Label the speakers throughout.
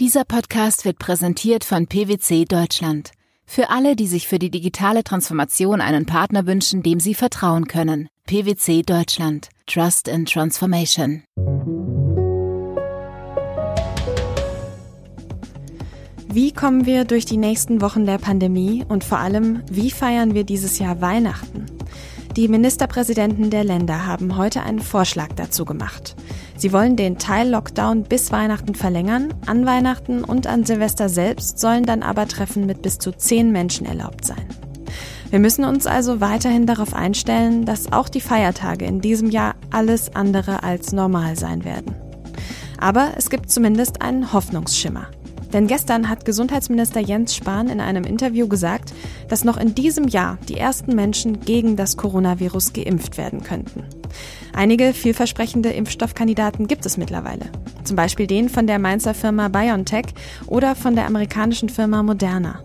Speaker 1: Dieser Podcast wird präsentiert von PwC Deutschland. Für alle, die sich für die digitale Transformation einen Partner wünschen, dem sie vertrauen können. PwC Deutschland. Trust in Transformation.
Speaker 2: Wie kommen wir durch die nächsten Wochen der Pandemie und vor allem, wie feiern wir dieses Jahr Weihnachten? Die Ministerpräsidenten der Länder haben heute einen Vorschlag dazu gemacht. Sie wollen den Teil-Lockdown bis Weihnachten verlängern. An Weihnachten und an Silvester selbst sollen dann aber Treffen mit bis zu zehn Menschen erlaubt sein. Wir müssen uns also weiterhin darauf einstellen, dass auch die Feiertage in diesem Jahr alles andere als normal sein werden. Aber es gibt zumindest einen Hoffnungsschimmer. Denn gestern hat Gesundheitsminister Jens Spahn in einem Interview gesagt, dass noch in diesem Jahr die ersten Menschen gegen das Coronavirus geimpft werden könnten. Einige vielversprechende Impfstoffkandidaten gibt es mittlerweile. Zum Beispiel den von der Mainzer Firma BioNTech oder von der amerikanischen Firma Moderna.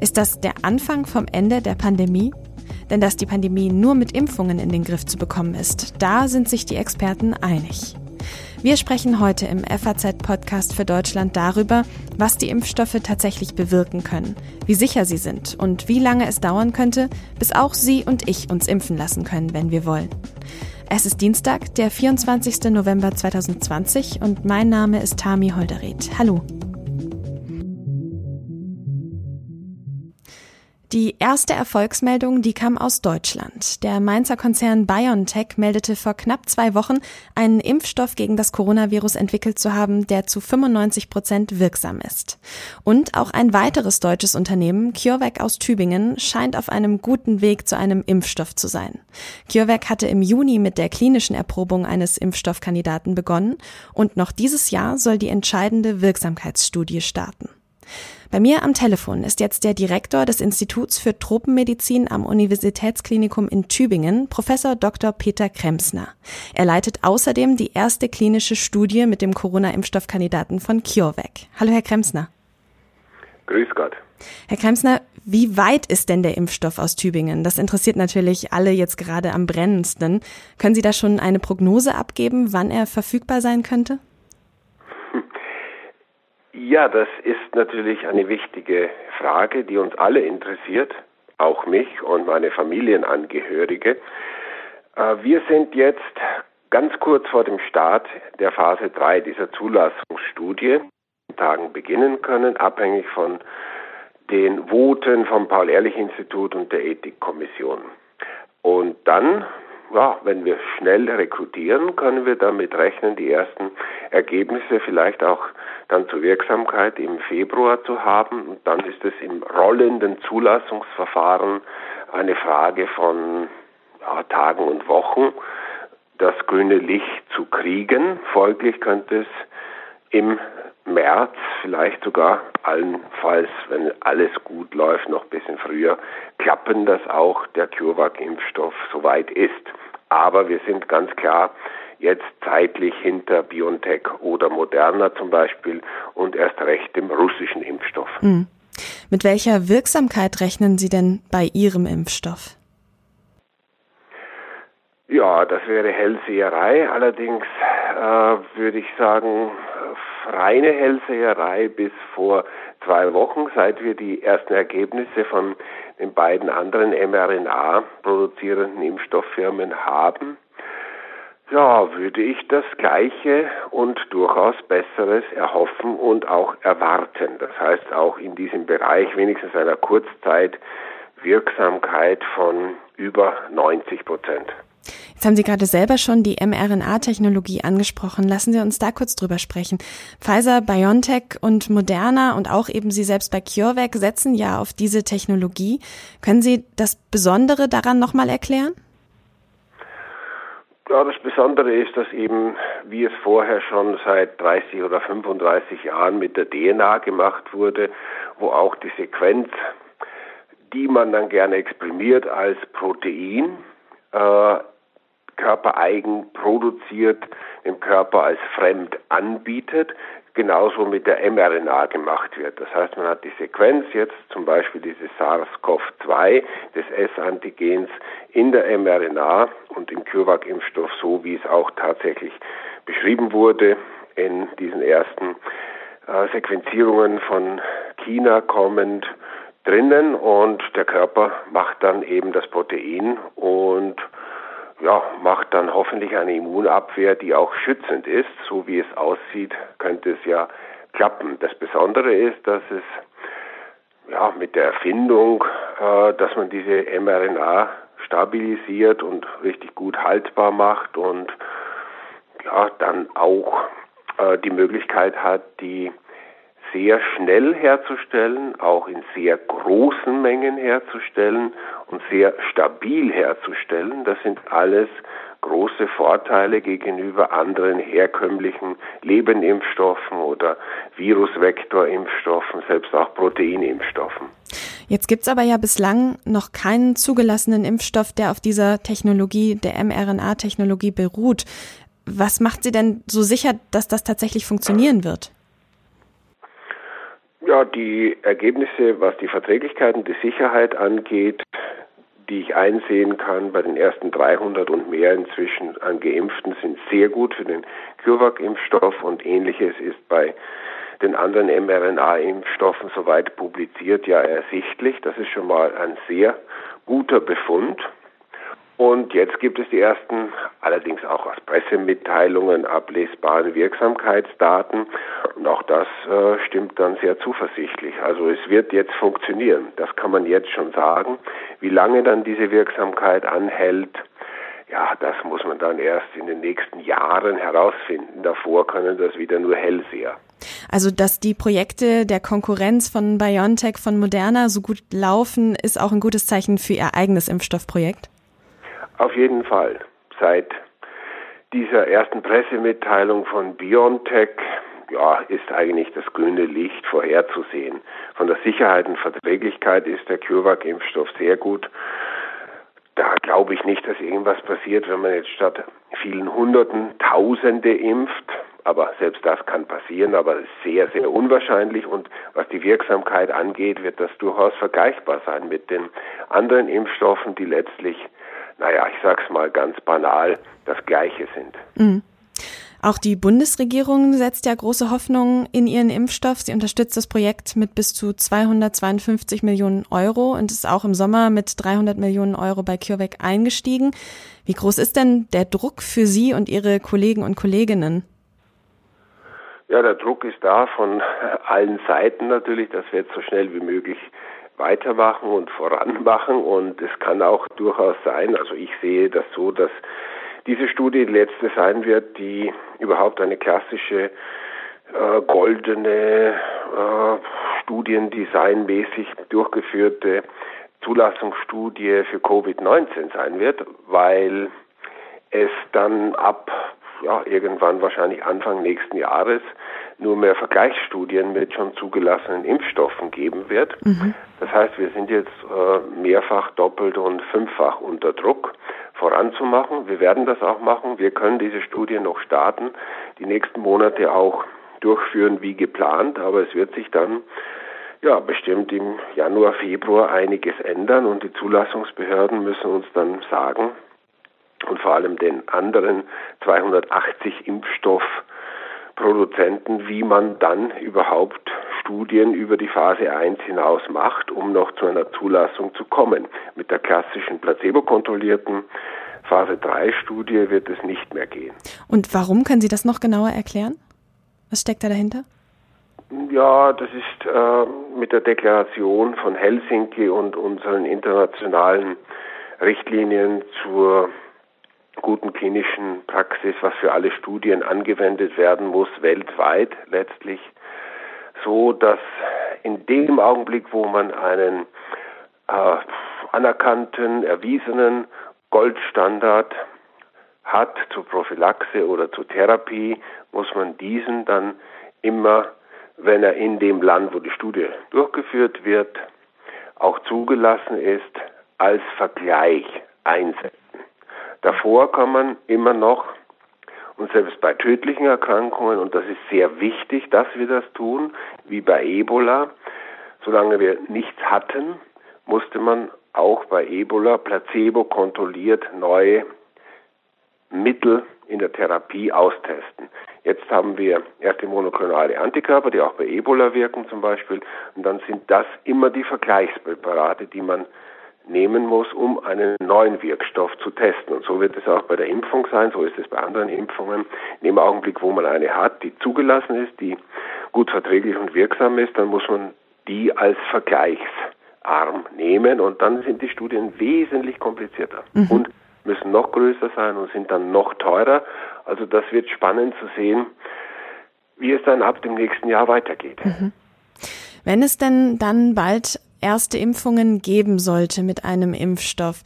Speaker 2: Ist das der Anfang vom Ende der Pandemie? Denn dass die Pandemie nur mit Impfungen in den Griff zu bekommen ist, da sind sich die Experten einig. Wir sprechen heute im FAZ-Podcast für Deutschland darüber, was die Impfstoffe tatsächlich bewirken können, wie sicher sie sind und wie lange es dauern könnte, bis auch Sie und ich uns impfen lassen können, wenn wir wollen. Es ist Dienstag, der 24. November 2020 und mein Name ist Tami Holderried. Hallo. Die erste Erfolgsmeldung, die kam aus Deutschland. Der Mainzer Konzern BioNTech meldete vor knapp zwei Wochen, einen Impfstoff gegen das Coronavirus entwickelt zu haben, der zu 95 Prozent wirksam ist. Und auch ein weiteres deutsches Unternehmen, CureVac aus Tübingen, scheint auf einem guten Weg zu einem Impfstoff zu sein. CureVac hatte im Juni mit der klinischen Erprobung eines Impfstoffkandidaten begonnen und noch dieses Jahr soll die entscheidende Wirksamkeitsstudie starten. Bei mir am Telefon ist jetzt der Direktor des Instituts für Tropenmedizin am Universitätsklinikum in Tübingen, Professor Dr. Peter Kremsner. Er leitet außerdem die erste klinische Studie mit dem Corona-Impfstoffkandidaten von CureVac. Hallo, Herr Kremsner.
Speaker 3: Grüß Gott.
Speaker 2: Herr Kremsner, wie weit ist denn der Impfstoff aus Tübingen? Das interessiert natürlich alle jetzt gerade am brennendsten. Können Sie da schon eine Prognose abgeben, wann er verfügbar sein könnte?
Speaker 3: Ja, das ist natürlich eine wichtige Frage, die uns alle interessiert, auch mich und meine Familienangehörige. Äh, wir sind jetzt ganz kurz vor dem Start der Phase 3 dieser Zulassungsstudie. Tagen beginnen können, abhängig von den Voten vom Paul-Ehrlich-Institut und der Ethikkommission. Und dann ja, wenn wir schnell rekrutieren, können wir damit rechnen, die ersten Ergebnisse vielleicht auch dann zur Wirksamkeit im Februar zu haben. Und dann ist es im rollenden Zulassungsverfahren eine Frage von ja, Tagen und Wochen, das grüne Licht zu kriegen. Folglich könnte es im März, vielleicht sogar allenfalls, wenn alles gut läuft, noch ein bisschen früher, klappen, dass auch der CureVac-Impfstoff soweit ist. Aber wir sind ganz klar jetzt zeitlich hinter BioNTech oder Moderna zum Beispiel und erst recht dem russischen Impfstoff. Mhm.
Speaker 2: Mit welcher Wirksamkeit rechnen Sie denn bei Ihrem Impfstoff?
Speaker 3: Ja, das wäre Hellseherei. Allerdings äh, würde ich sagen, reine Hellseherei bis vor zwei Wochen, seit wir die ersten Ergebnisse von den beiden anderen mRNA produzierenden Impfstofffirmen haben. Ja, würde ich das Gleiche und durchaus Besseres erhoffen und auch erwarten. Das heißt auch in diesem Bereich wenigstens einer Kurzzeit Wirksamkeit von über 90 Prozent.
Speaker 2: Jetzt haben Sie gerade selber schon die mRNA-Technologie angesprochen. Lassen Sie uns da kurz drüber sprechen. Pfizer, BioNTech und Moderna und auch eben Sie selbst bei CureVac setzen ja auf diese Technologie. Können Sie das Besondere daran nochmal erklären?
Speaker 3: Ja, das Besondere ist, dass eben, wie es vorher schon seit 30 oder 35 Jahren mit der DNA gemacht wurde, wo auch die Sequenz, die man dann gerne exprimiert als Protein, äh, körpereigen produziert, dem Körper als fremd anbietet, genauso mit der mRNA gemacht wird. Das heißt, man hat die Sequenz jetzt zum Beispiel dieses SARS-CoV-2 des S-Antigens in der mRNA und im CureVac-Impfstoff so, wie es auch tatsächlich beschrieben wurde in diesen ersten äh, Sequenzierungen von China kommend drinnen und der Körper macht dann eben das Protein und ja, macht dann hoffentlich eine Immunabwehr, die auch schützend ist. So wie es aussieht, könnte es ja klappen. Das Besondere ist, dass es ja, mit der Erfindung, äh, dass man diese mRNA stabilisiert und richtig gut haltbar macht und ja, dann auch äh, die Möglichkeit hat, die sehr schnell herzustellen, auch in sehr großen Mengen herzustellen und sehr stabil herzustellen. Das sind alles große Vorteile gegenüber anderen herkömmlichen Lebenimpfstoffen oder Virusvektorimpfstoffen, selbst auch Proteinimpfstoffen.
Speaker 2: Jetzt gibt es aber ja bislang noch keinen zugelassenen Impfstoff, der auf dieser Technologie, der mRNA-Technologie beruht. Was macht Sie denn so sicher, dass das tatsächlich funktionieren wird?
Speaker 3: Ja, die Ergebnisse, was die Verträglichkeit und die Sicherheit angeht, die ich einsehen kann bei den ersten 300 und mehr inzwischen an Geimpften, sind sehr gut für den CureVac-Impfstoff und ähnliches ist bei den anderen mRNA-Impfstoffen soweit publiziert ja ersichtlich. Das ist schon mal ein sehr guter Befund. Und jetzt gibt es die ersten, allerdings auch aus Pressemitteilungen ablesbaren Wirksamkeitsdaten. Und auch das äh, stimmt dann sehr zuversichtlich. Also es wird jetzt funktionieren. Das kann man jetzt schon sagen. Wie lange dann diese Wirksamkeit anhält, ja, das muss man dann erst in den nächsten Jahren herausfinden. Davor können das wieder nur Hellseher.
Speaker 2: Also, dass die Projekte der Konkurrenz von BioNTech, von Moderna so gut laufen, ist auch ein gutes Zeichen für Ihr eigenes Impfstoffprojekt?
Speaker 3: Auf jeden Fall. Seit dieser ersten Pressemitteilung von BioNTech ja, ist eigentlich das grüne Licht vorherzusehen. Von der Sicherheit und Verträglichkeit ist der CureVac-Impfstoff sehr gut. Da glaube ich nicht, dass irgendwas passiert, wenn man jetzt statt vielen Hunderten Tausende impft. Aber selbst das kann passieren, aber sehr, sehr unwahrscheinlich. Und was die Wirksamkeit angeht, wird das durchaus vergleichbar sein mit den anderen Impfstoffen, die letztlich naja, ich sag's mal ganz banal, das Gleiche sind.
Speaker 2: Mhm. Auch die Bundesregierung setzt ja große Hoffnungen in ihren Impfstoff. Sie unterstützt das Projekt mit bis zu 252 Millionen Euro und ist auch im Sommer mit 300 Millionen Euro bei CureVac eingestiegen. Wie groß ist denn der Druck für Sie und Ihre Kollegen und Kolleginnen?
Speaker 3: Ja, der Druck ist da von allen Seiten natürlich, dass wir jetzt so schnell wie möglich weitermachen und voranmachen. Und es kann auch durchaus sein, also ich sehe das so, dass diese Studie die letzte sein wird, die überhaupt eine klassische äh, goldene äh, Studiendesignmäßig durchgeführte Zulassungsstudie für Covid-19 sein wird, weil es dann ab ja, irgendwann wahrscheinlich Anfang nächsten Jahres nur mehr Vergleichsstudien mit schon zugelassenen Impfstoffen geben wird. Mhm. Das heißt, wir sind jetzt äh, mehrfach, doppelt und fünffach unter Druck voranzumachen. Wir werden das auch machen. Wir können diese Studie noch starten, die nächsten Monate auch durchführen wie geplant, aber es wird sich dann ja bestimmt im Januar, Februar einiges ändern und die Zulassungsbehörden müssen uns dann sagen und vor allem den anderen 280 Impfstoff Produzenten, wie man dann überhaupt Studien über die Phase 1 hinaus macht, um noch zu einer Zulassung zu kommen. Mit der klassischen placebo-kontrollierten Phase 3 Studie wird es nicht mehr gehen.
Speaker 2: Und warum können Sie das noch genauer erklären? Was steckt da dahinter?
Speaker 3: Ja, das ist äh, mit der Deklaration von Helsinki und unseren internationalen Richtlinien zur guten klinischen Praxis, was für alle Studien angewendet werden muss, weltweit letztlich, so dass in dem Augenblick, wo man einen äh, anerkannten, erwiesenen Goldstandard hat zur Prophylaxe oder zur Therapie, muss man diesen dann immer, wenn er in dem Land, wo die Studie durchgeführt wird, auch zugelassen ist, als Vergleich einsetzen. Davor kann man immer noch, Und selbst bei tödlichen Erkrankungen, und das ist sehr wichtig, dass wir das tun, wie bei Ebola, solange wir nichts hatten, musste man auch bei Ebola placebo kontrolliert neue Mittel in der Therapie austesten. Jetzt haben wir erste monoklonale Antikörper, die auch bei Ebola wirken zum Beispiel, und dann sind das immer die Vergleichspräparate, die man nehmen muss, um einen neuen Wirkstoff zu testen. Und so wird es auch bei der Impfung sein, so ist es bei anderen Impfungen. In dem Augenblick, wo man eine hat, die zugelassen ist, die gut verträglich und wirksam ist, dann muss man die als Vergleichsarm nehmen und dann sind die Studien wesentlich komplizierter. Mhm. Und müssen noch größer sein und sind dann noch teurer. Also das wird spannend zu sehen, wie es dann ab dem nächsten Jahr weitergeht. Mhm.
Speaker 2: Wenn es denn dann bald erste Impfungen geben sollte mit einem Impfstoff,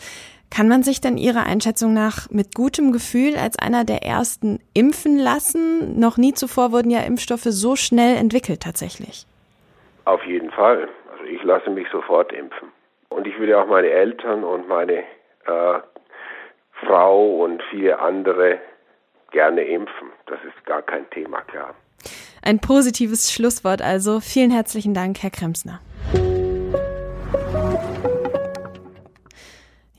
Speaker 2: kann man sich denn Ihrer Einschätzung nach mit gutem Gefühl als einer der ersten impfen lassen? Noch nie zuvor wurden ja Impfstoffe so schnell entwickelt tatsächlich.
Speaker 3: Auf jeden Fall. Also ich lasse mich sofort impfen. Und ich würde auch meine Eltern und meine äh, Frau und viele andere gerne impfen. Das ist gar kein Thema, klar.
Speaker 2: Ein positives Schlusswort also. Vielen herzlichen Dank, Herr Kremsner.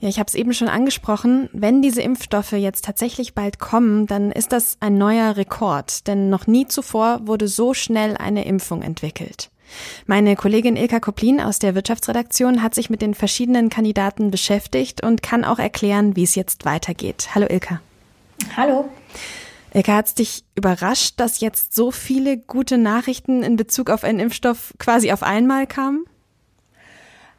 Speaker 2: Ja, ich habe es eben schon angesprochen. Wenn diese Impfstoffe jetzt tatsächlich bald kommen, dann ist das ein neuer Rekord, denn noch nie zuvor wurde so schnell eine Impfung entwickelt. Meine Kollegin Ilka Koplin aus der Wirtschaftsredaktion hat sich mit den verschiedenen Kandidaten beschäftigt und kann auch erklären, wie es jetzt weitergeht. Hallo Ilka.
Speaker 4: Hallo.
Speaker 2: Ilka, hat es dich überrascht, dass jetzt so viele gute Nachrichten in Bezug auf einen Impfstoff quasi auf einmal kamen?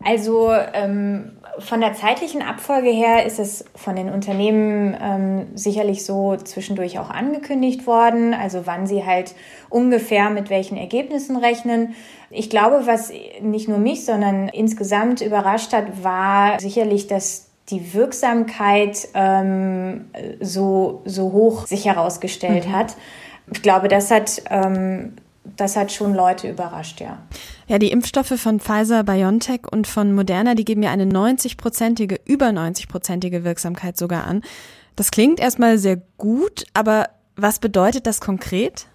Speaker 4: Also ähm, von der zeitlichen Abfolge her ist es von den Unternehmen ähm, sicherlich so zwischendurch auch angekündigt worden, also wann sie halt ungefähr mit welchen Ergebnissen rechnen. Ich glaube, was nicht nur mich, sondern insgesamt überrascht hat, war sicherlich, dass die Wirksamkeit ähm, so, so hoch sich herausgestellt mhm. hat. Ich glaube, das hat ähm, das hat schon Leute überrascht, ja.
Speaker 2: Ja, die Impfstoffe von Pfizer, BioNTech und von Moderna, die geben ja eine 90-prozentige, über 90-prozentige Wirksamkeit sogar an. Das klingt erstmal sehr gut, aber was bedeutet das konkret?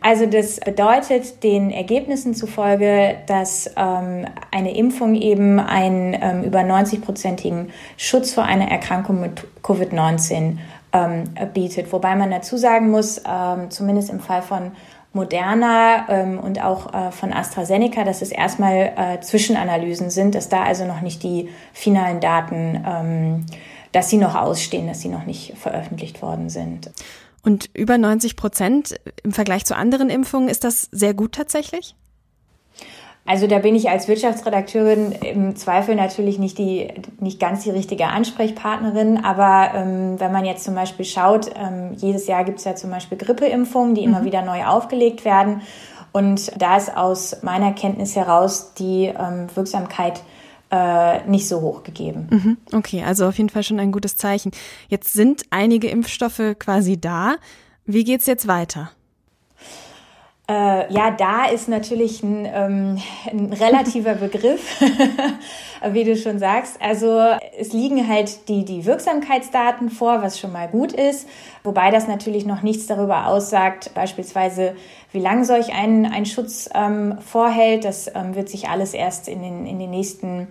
Speaker 4: Also das bedeutet den Ergebnissen zufolge, dass ähm, eine Impfung eben einen ähm, über 90-prozentigen Schutz vor einer Erkrankung mit Covid-19 ähm, bietet. Wobei man dazu sagen muss, ähm, zumindest im Fall von Moderna ähm, und auch äh, von AstraZeneca, dass es erstmal äh, Zwischenanalysen sind, dass da also noch nicht die finalen Daten, ähm, dass sie noch ausstehen, dass sie noch nicht veröffentlicht worden sind.
Speaker 2: Und über 90 Prozent im Vergleich zu anderen Impfungen ist das sehr gut tatsächlich?
Speaker 4: Also da bin ich als Wirtschaftsredakteurin im Zweifel natürlich nicht die nicht ganz die richtige Ansprechpartnerin, aber ähm, wenn man jetzt zum Beispiel schaut, ähm, jedes Jahr gibt es ja zum Beispiel Grippeimpfungen, die mhm. immer wieder neu aufgelegt werden. Und da ist aus meiner Kenntnis heraus die ähm, Wirksamkeit äh, nicht so hoch gegeben.
Speaker 2: Mhm. Okay, also auf jeden Fall schon ein gutes Zeichen. Jetzt sind einige Impfstoffe quasi da. Wie geht's jetzt weiter?
Speaker 4: Äh, ja, da ist natürlich ein, ähm, ein relativer Begriff, wie du schon sagst. Also es liegen halt die, die Wirksamkeitsdaten vor, was schon mal gut ist, wobei das natürlich noch nichts darüber aussagt, beispielsweise wie lang solch ein, ein Schutz ähm, vorhält. Das ähm, wird sich alles erst in den, in den nächsten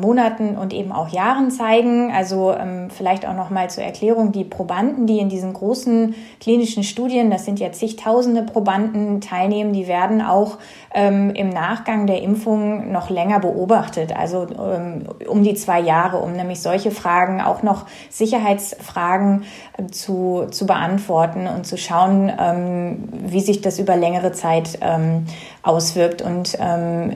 Speaker 4: Monaten und eben auch Jahren zeigen. Also ähm, vielleicht auch noch mal zur Erklärung, die Probanden, die in diesen großen klinischen Studien, das sind ja zigtausende Probanden teilnehmen, die werden auch ähm, im Nachgang der Impfung noch länger beobachtet, also ähm, um die zwei Jahre, um nämlich solche Fragen, auch noch Sicherheitsfragen äh, zu, zu beantworten und zu schauen, ähm, wie sich das über längere Zeit ähm, auswirkt und ähm,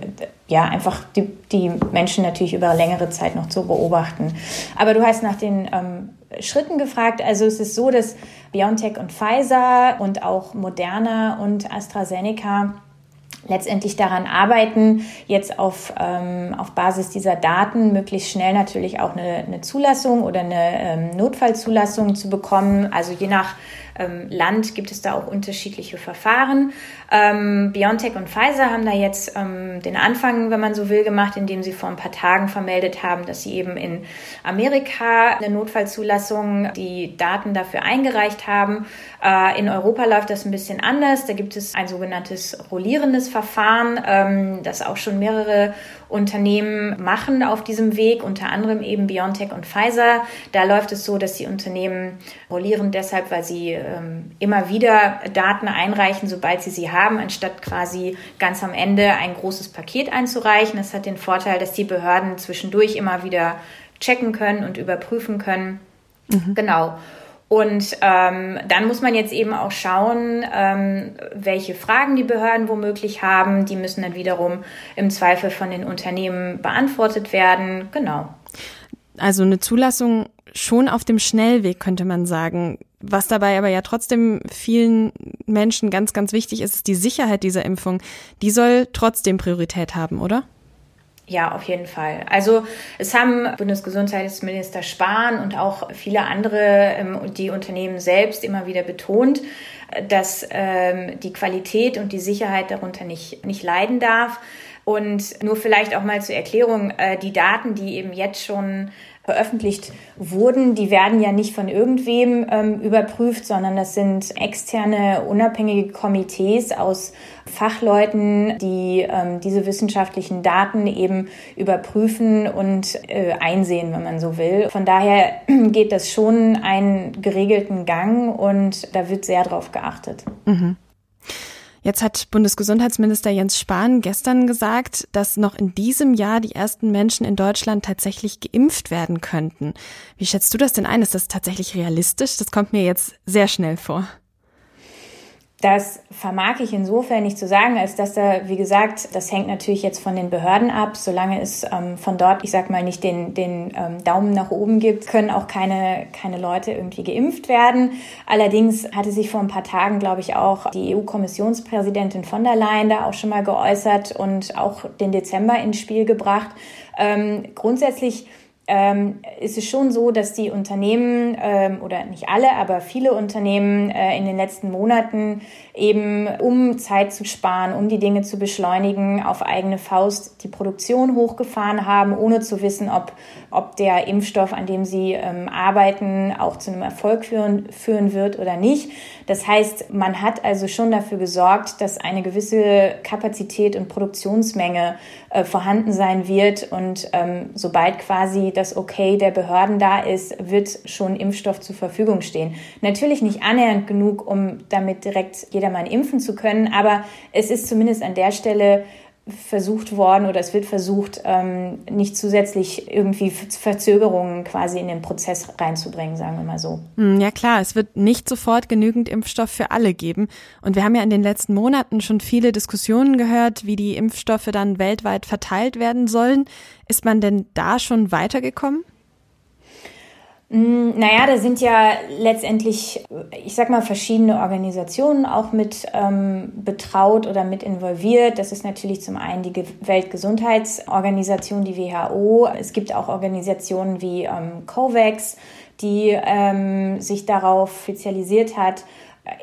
Speaker 4: ja, einfach die, die Menschen natürlich über längere Zeit noch zu beobachten. Aber du hast nach den ähm, Schritten gefragt. Also es ist so, dass BioNTech und Pfizer und auch Moderna und AstraZeneca letztendlich daran arbeiten, jetzt auf, ähm, auf Basis dieser Daten möglichst schnell natürlich auch eine, eine Zulassung oder eine ähm, Notfallzulassung zu bekommen. Also je nach Land gibt es da auch unterschiedliche Verfahren. Ähm, BioNTech und Pfizer haben da jetzt ähm, den Anfang, wenn man so will, gemacht, indem sie vor ein paar Tagen vermeldet haben, dass sie eben in Amerika eine Notfallzulassung die Daten dafür eingereicht haben. Äh, in Europa läuft das ein bisschen anders. Da gibt es ein sogenanntes rollierendes Verfahren, ähm, das auch schon mehrere Unternehmen machen auf diesem Weg, unter anderem eben BioNTech und Pfizer. Da läuft es so, dass die Unternehmen rollieren deshalb, weil sie ähm, immer wieder Daten einreichen, sobald sie sie haben, anstatt quasi ganz am Ende ein großes Paket einzureichen. Das hat den Vorteil, dass die Behörden zwischendurch immer wieder checken können und überprüfen können. Mhm. Genau. Und ähm, dann muss man jetzt eben auch schauen, ähm, welche Fragen die Behörden womöglich haben. Die müssen dann wiederum im Zweifel von den Unternehmen beantwortet werden. Genau.
Speaker 2: Also eine Zulassung schon auf dem Schnellweg, könnte man sagen. Was dabei aber ja trotzdem vielen Menschen ganz, ganz wichtig ist, ist die Sicherheit dieser Impfung. Die soll trotzdem Priorität haben, oder?
Speaker 4: Ja, auf jeden Fall. Also es haben Bundesgesundheitsminister Spahn und auch viele andere, ähm, die Unternehmen selbst immer wieder betont, dass ähm, die Qualität und die Sicherheit darunter nicht, nicht leiden darf. Und nur vielleicht auch mal zur Erklärung, äh, die Daten, die eben jetzt schon veröffentlicht wurden, die werden ja nicht von irgendwem ähm, überprüft, sondern das sind externe, unabhängige Komitees aus Fachleuten, die ähm, diese wissenschaftlichen Daten eben überprüfen und äh, einsehen, wenn man so will. Von daher geht das schon einen geregelten Gang und da wird sehr drauf geachtet.
Speaker 2: Mhm. Jetzt hat Bundesgesundheitsminister Jens Spahn gestern gesagt, dass noch in diesem Jahr die ersten Menschen in Deutschland tatsächlich geimpft werden könnten. Wie schätzt du das denn ein? Ist das tatsächlich realistisch? Das kommt mir jetzt sehr schnell vor.
Speaker 4: Das vermag ich insofern nicht zu sagen, als dass da, wie gesagt, das hängt natürlich jetzt von den Behörden ab. Solange es ähm, von dort, ich sag mal, nicht den, den ähm, Daumen nach oben gibt, können auch keine, keine Leute irgendwie geimpft werden. Allerdings hatte sich vor ein paar Tagen, glaube ich, auch die EU-Kommissionspräsidentin von der Leyen da auch schon mal geäußert und auch den Dezember ins Spiel gebracht. Ähm, grundsätzlich ähm, ist es schon so, dass die Unternehmen ähm, oder nicht alle, aber viele Unternehmen äh, in den letzten Monaten eben, um Zeit zu sparen, um die Dinge zu beschleunigen, auf eigene Faust die Produktion hochgefahren haben, ohne zu wissen, ob, ob der Impfstoff, an dem sie ähm, arbeiten, auch zu einem Erfolg führen, führen wird oder nicht. Das heißt, man hat also schon dafür gesorgt, dass eine gewisse Kapazität und Produktionsmenge äh, vorhanden sein wird und ähm, sobald quasi das Okay der Behörden da ist, wird schon Impfstoff zur Verfügung stehen. Natürlich nicht annähernd genug, um damit direkt jedermann impfen zu können, aber es ist zumindest an der Stelle versucht worden oder es wird versucht, ähm, nicht zusätzlich irgendwie Verzögerungen quasi in den Prozess reinzubringen, sagen wir mal so.
Speaker 2: Hm, ja klar, es wird nicht sofort genügend Impfstoff für alle geben. Und wir haben ja in den letzten Monaten schon viele Diskussionen gehört, wie die Impfstoffe dann weltweit verteilt werden sollen. Ist man denn da schon weitergekommen?
Speaker 4: Mm, naja, da sind ja letztendlich, ich sag mal, verschiedene Organisationen auch mit ähm, betraut oder mit involviert. Das ist natürlich zum einen die Weltgesundheitsorganisation, die WHO. Es gibt auch Organisationen wie ähm, COVAX, die ähm, sich darauf spezialisiert hat,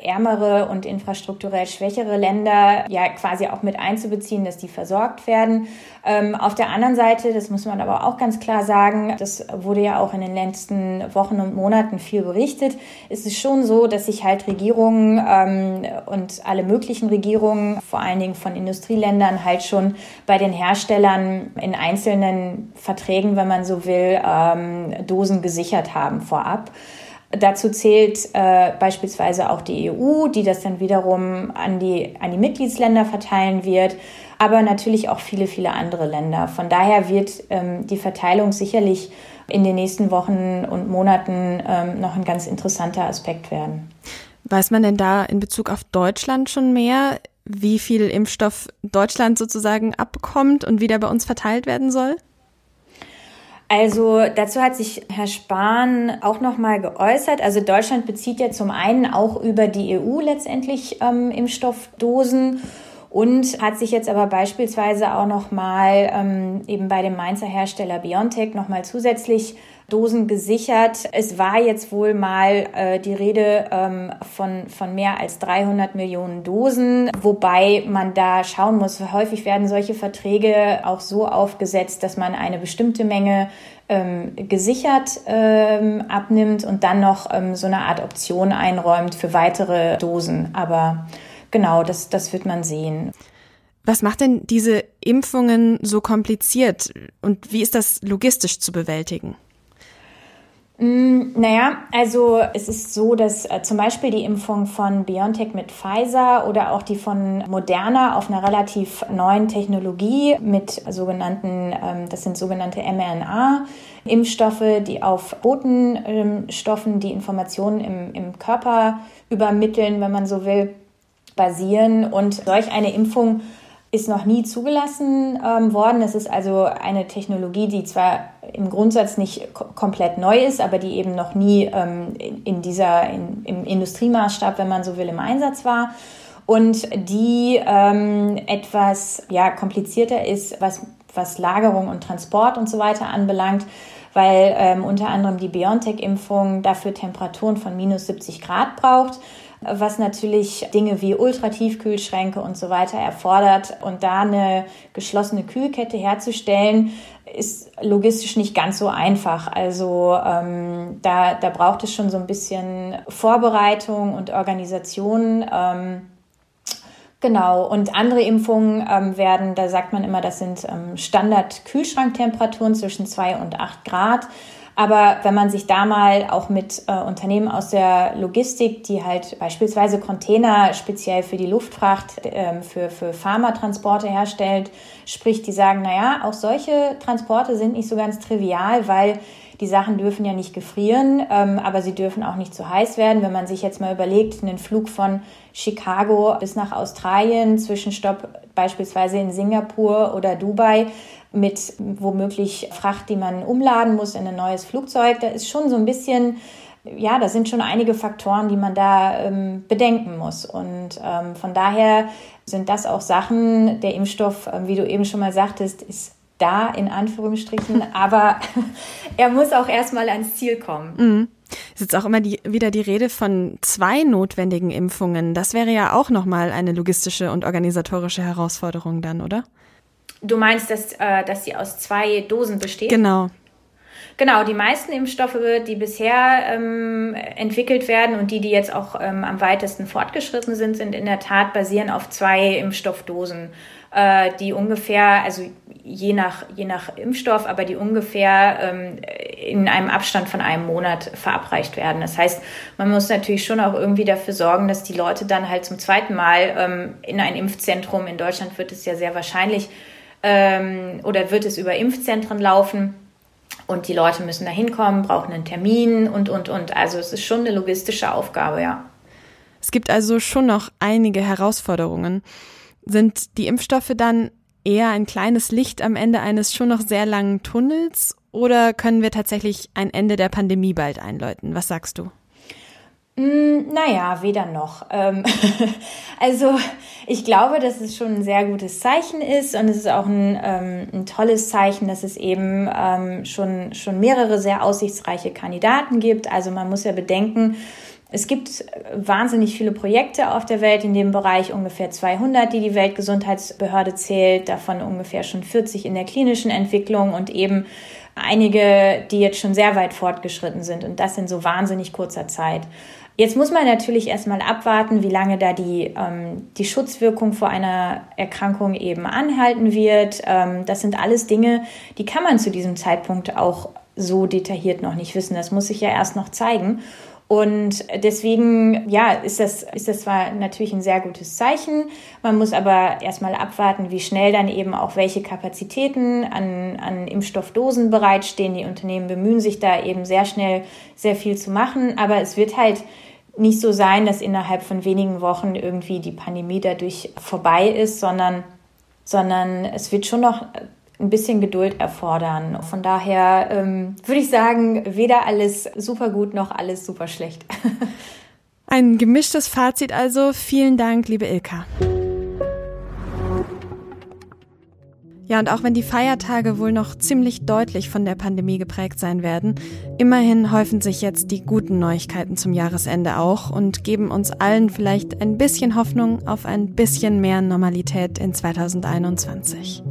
Speaker 4: ärmere und infrastrukturell schwächere Länder ja quasi auch mit einzubeziehen, dass die versorgt werden. Ähm, auf der anderen Seite, das muss man aber auch ganz klar sagen, das wurde ja auch in den letzten Wochen und Monaten viel berichtet, ist es schon so, dass sich halt Regierungen ähm, und alle möglichen Regierungen, vor allen Dingen von Industrieländern, halt schon bei den Herstellern in einzelnen Verträgen, wenn man so will, ähm, Dosen gesichert haben vorab. Dazu zählt äh, beispielsweise auch die EU, die das dann wiederum an die, an die Mitgliedsländer verteilen wird, aber natürlich auch viele, viele andere Länder. Von daher wird ähm, die Verteilung sicherlich in den nächsten Wochen und Monaten ähm, noch ein ganz interessanter Aspekt werden.
Speaker 2: Weiß man denn da in Bezug auf Deutschland schon mehr, wie viel Impfstoff Deutschland sozusagen abbekommt und wie der bei uns verteilt werden soll?
Speaker 4: Also dazu hat sich Herr Spahn auch noch mal geäußert. Also Deutschland bezieht ja zum einen auch über die EU letztendlich ähm, Impfstoffdosen und hat sich jetzt aber beispielsweise auch nochmal ähm, eben bei dem Mainzer Hersteller Biontech nochmal zusätzlich Dosen gesichert. Es war jetzt wohl mal äh, die Rede ähm, von, von mehr als 300 Millionen Dosen, wobei man da schauen muss, häufig werden solche Verträge auch so aufgesetzt, dass man eine bestimmte Menge ähm, gesichert ähm, abnimmt und dann noch ähm, so eine Art Option einräumt für weitere Dosen. Aber genau, das, das wird man sehen.
Speaker 2: Was macht denn diese Impfungen so kompliziert und wie ist das logistisch zu bewältigen?
Speaker 4: Mm, naja, also es ist so, dass äh, zum Beispiel die Impfung von BioNTech mit Pfizer oder auch die von Moderna auf einer relativ neuen Technologie mit sogenannten, ähm, das sind sogenannte mRNA-Impfstoffe, die auf Botenstoffen die Informationen im, im Körper übermitteln, wenn man so will, basieren. Und solch eine Impfung ist noch nie zugelassen ähm, worden. Es ist also eine Technologie, die zwar im Grundsatz nicht komplett neu ist, aber die eben noch nie ähm, in dieser, in, im Industriemaßstab, wenn man so will, im Einsatz war. Und die ähm, etwas ja, komplizierter ist, was, was Lagerung und Transport und so weiter anbelangt, weil ähm, unter anderem die BioNTech-Impfung dafür Temperaturen von minus 70 Grad braucht was natürlich Dinge wie Ultratiefkühlschränke und so weiter erfordert. Und da eine geschlossene Kühlkette herzustellen, ist logistisch nicht ganz so einfach. Also ähm, da, da braucht es schon so ein bisschen Vorbereitung und Organisation. Ähm, Genau, und andere Impfungen ähm, werden, da sagt man immer, das sind ähm, Standard-Kühlschranktemperaturen zwischen zwei und acht Grad. Aber wenn man sich da mal auch mit äh, Unternehmen aus der Logistik, die halt beispielsweise Container speziell für die Luftfracht, äh, für, für Pharmatransporte herstellt, spricht, die sagen, na ja, auch solche Transporte sind nicht so ganz trivial, weil die Sachen dürfen ja nicht gefrieren, ähm, aber sie dürfen auch nicht zu heiß werden. Wenn man sich jetzt mal überlegt, einen Flug von Chicago bis nach Australien, Zwischenstopp beispielsweise in Singapur oder Dubai, mit womöglich Fracht, die man umladen muss in ein neues Flugzeug. Da ist schon so ein bisschen, ja, da sind schon einige Faktoren, die man da ähm, bedenken muss. Und ähm, von daher sind das auch Sachen, der Impfstoff, ähm, wie du eben schon mal sagtest, ist da in Anführungsstrichen, aber er muss auch erstmal ans Ziel kommen.
Speaker 2: Mhm. Es ist jetzt auch immer die, wieder die Rede von zwei notwendigen Impfungen. Das wäre ja auch nochmal eine logistische und organisatorische Herausforderung dann, oder?
Speaker 4: Du meinst, dass, äh, dass sie aus zwei Dosen besteht?
Speaker 2: Genau.
Speaker 4: Genau, die meisten Impfstoffe, die bisher ähm, entwickelt werden und die, die jetzt auch ähm, am weitesten fortgeschritten sind, sind in der Tat basieren auf zwei Impfstoffdosen, äh, die ungefähr, also je nach, je nach Impfstoff, aber die ungefähr ähm, in einem Abstand von einem Monat verabreicht werden. Das heißt, man muss natürlich schon auch irgendwie dafür sorgen, dass die Leute dann halt zum zweiten Mal ähm, in ein Impfzentrum, in Deutschland wird es ja sehr wahrscheinlich, ähm, oder wird es über Impfzentren laufen. Und die Leute müssen da hinkommen, brauchen einen Termin und, und, und. Also es ist schon eine logistische Aufgabe, ja.
Speaker 2: Es gibt also schon noch einige Herausforderungen. Sind die Impfstoffe dann eher ein kleines Licht am Ende eines schon noch sehr langen Tunnels oder können wir tatsächlich ein Ende der Pandemie bald einläuten? Was sagst du?
Speaker 4: Mm, naja, weder noch. Ähm, also ich glaube, dass es schon ein sehr gutes Zeichen ist und es ist auch ein, ähm, ein tolles Zeichen, dass es eben ähm, schon, schon mehrere sehr aussichtsreiche Kandidaten gibt. Also man muss ja bedenken, es gibt wahnsinnig viele Projekte auf der Welt in dem Bereich, ungefähr 200, die die Weltgesundheitsbehörde zählt, davon ungefähr schon 40 in der klinischen Entwicklung und eben einige, die jetzt schon sehr weit fortgeschritten sind und das in so wahnsinnig kurzer Zeit. Jetzt muss man natürlich erstmal abwarten, wie lange da die, ähm, die Schutzwirkung vor einer Erkrankung eben anhalten wird. Ähm, das sind alles Dinge, die kann man zu diesem Zeitpunkt auch so detailliert noch nicht wissen. Das muss sich ja erst noch zeigen. Und deswegen, ja, ist das, ist das zwar natürlich ein sehr gutes Zeichen. Man muss aber erstmal abwarten, wie schnell dann eben auch welche Kapazitäten an, an Impfstoffdosen bereitstehen. Die Unternehmen bemühen sich da eben sehr schnell sehr viel zu machen. Aber es wird halt nicht so sein, dass innerhalb von wenigen Wochen irgendwie die Pandemie dadurch vorbei ist, sondern, sondern es wird schon noch ein bisschen Geduld erfordern. Von daher ähm, würde ich sagen, weder alles super gut noch alles super schlecht.
Speaker 2: Ein gemischtes Fazit also. Vielen Dank, liebe Ilka. Ja, und auch wenn die Feiertage wohl noch ziemlich deutlich von der Pandemie geprägt sein werden, immerhin häufen sich jetzt die guten Neuigkeiten zum Jahresende auch und geben uns allen vielleicht ein bisschen Hoffnung auf ein bisschen mehr Normalität in 2021.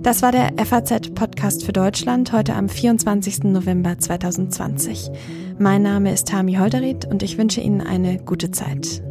Speaker 2: Das war der FAZ-Podcast für Deutschland heute am 24. November 2020. Mein Name ist Tami Holderried und ich wünsche Ihnen eine gute Zeit.